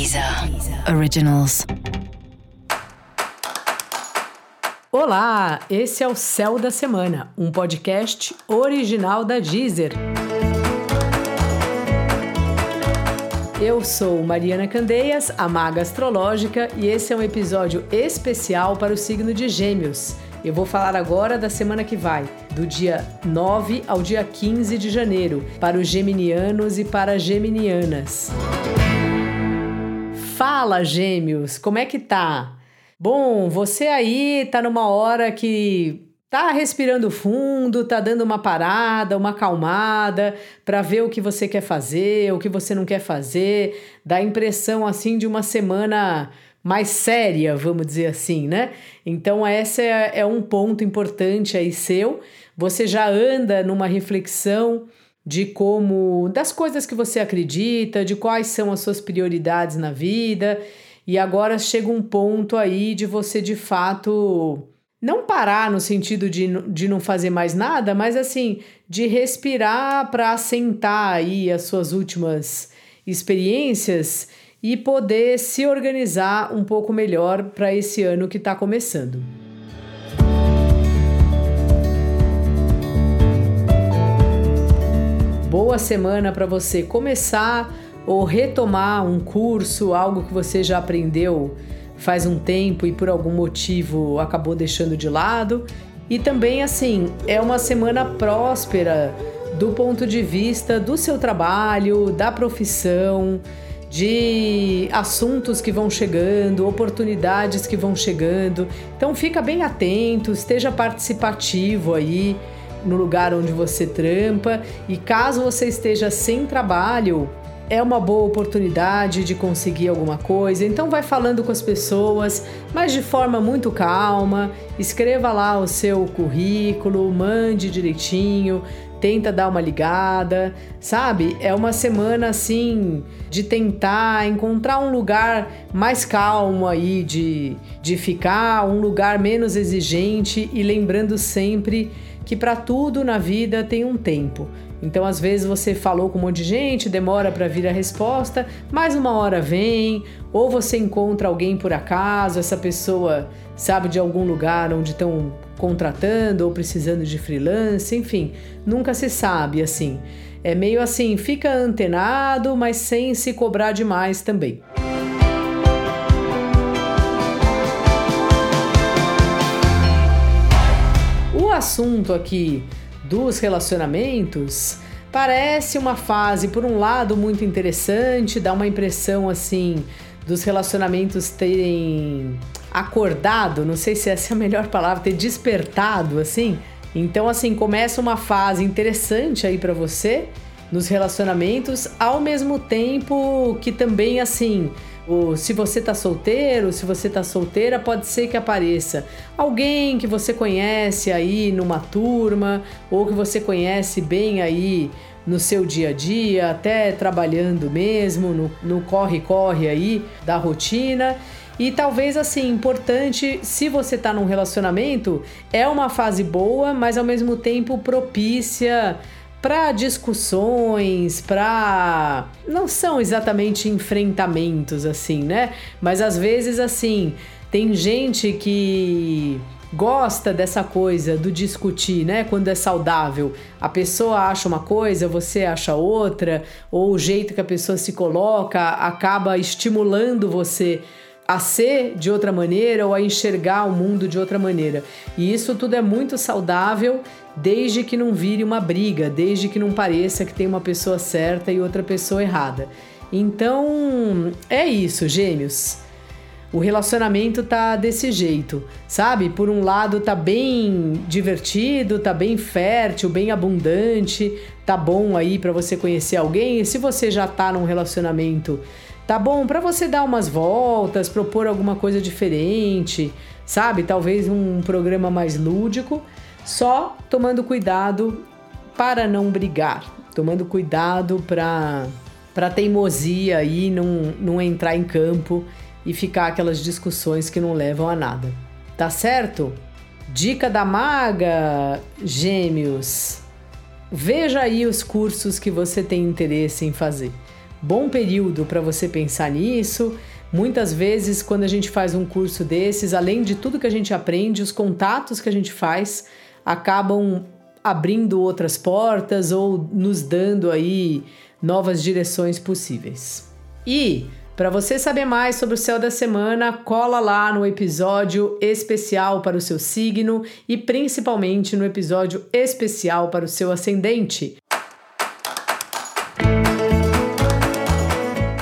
Deezer Originals. Olá, esse é o Céu da Semana, um podcast original da Deezer. Eu sou Mariana Candeias, a maga astrológica, e esse é um episódio especial para o signo de Gêmeos. Eu vou falar agora da semana que vai, do dia 9 ao dia 15 de janeiro, para os geminianos e para as geminianas. Fala, Gêmeos, como é que tá? Bom, você aí tá numa hora que tá respirando fundo, tá dando uma parada, uma acalmada para ver o que você quer fazer, o que você não quer fazer, dá a impressão assim de uma semana mais séria, vamos dizer assim, né? Então, esse é, é um ponto importante aí seu. Você já anda numa reflexão de como, das coisas que você acredita, de quais são as suas prioridades na vida, e agora chega um ponto aí de você de fato não parar no sentido de, de não fazer mais nada, mas assim, de respirar para assentar aí as suas últimas experiências e poder se organizar um pouco melhor para esse ano que está começando. Boa semana para você começar ou retomar um curso, algo que você já aprendeu faz um tempo e por algum motivo acabou deixando de lado. E também, assim, é uma semana próspera do ponto de vista do seu trabalho, da profissão de assuntos que vão chegando, oportunidades que vão chegando. Então fica bem atento, esteja participativo aí no lugar onde você trampa e caso você esteja sem trabalho, é uma boa oportunidade de conseguir alguma coisa. Então vai falando com as pessoas, mas de forma muito calma. Escreva lá o seu currículo, mande direitinho, tenta dar uma ligada, sabe? É uma semana assim de tentar encontrar um lugar mais calmo aí de, de ficar, um lugar menos exigente e lembrando sempre que para tudo na vida tem um tempo. Então, às vezes você falou com um monte de gente, demora para vir a resposta, mais uma hora vem, ou você encontra alguém por acaso, essa pessoa sabe de algum lugar onde estão contratando ou precisando de freelance, enfim, nunca se sabe assim. É meio assim, fica antenado, mas sem se cobrar demais também. Assunto aqui dos relacionamentos parece uma fase, por um lado, muito interessante, dá uma impressão assim dos relacionamentos terem acordado, não sei se essa é a melhor palavra, ter despertado assim. Então assim, começa uma fase interessante aí para você nos relacionamentos, ao mesmo tempo que também assim, o, se você tá solteiro, se você tá solteira, pode ser que apareça alguém que você conhece aí numa turma ou que você conhece bem aí no seu dia a dia, até trabalhando mesmo, no corre-corre aí da rotina. E talvez assim, importante, se você tá num relacionamento, é uma fase boa, mas ao mesmo tempo propícia para discussões, para não são exatamente enfrentamentos assim, né? Mas às vezes assim, tem gente que gosta dessa coisa do discutir, né? Quando é saudável. A pessoa acha uma coisa, você acha outra, ou o jeito que a pessoa se coloca acaba estimulando você a ser de outra maneira ou a enxergar o mundo de outra maneira. E isso tudo é muito saudável desde que não vire uma briga, desde que não pareça que tem uma pessoa certa e outra pessoa errada. Então, é isso, gêmeos. O relacionamento tá desse jeito, sabe? Por um lado tá bem divertido, tá bem fértil, bem abundante, tá bom aí para você conhecer alguém. E se você já tá num relacionamento tá bom? Para você dar umas voltas, propor alguma coisa diferente, sabe? Talvez um programa mais lúdico, só tomando cuidado para não brigar, tomando cuidado para para teimosia aí não, não entrar em campo e ficar aquelas discussões que não levam a nada. Tá certo? Dica da maga, gêmeos. Veja aí os cursos que você tem interesse em fazer bom período para você pensar nisso. Muitas vezes, quando a gente faz um curso desses, além de tudo que a gente aprende, os contatos que a gente faz acabam abrindo outras portas ou nos dando aí novas direções possíveis. E para você saber mais sobre o céu da semana, cola lá no episódio especial para o seu signo e principalmente no episódio especial para o seu ascendente.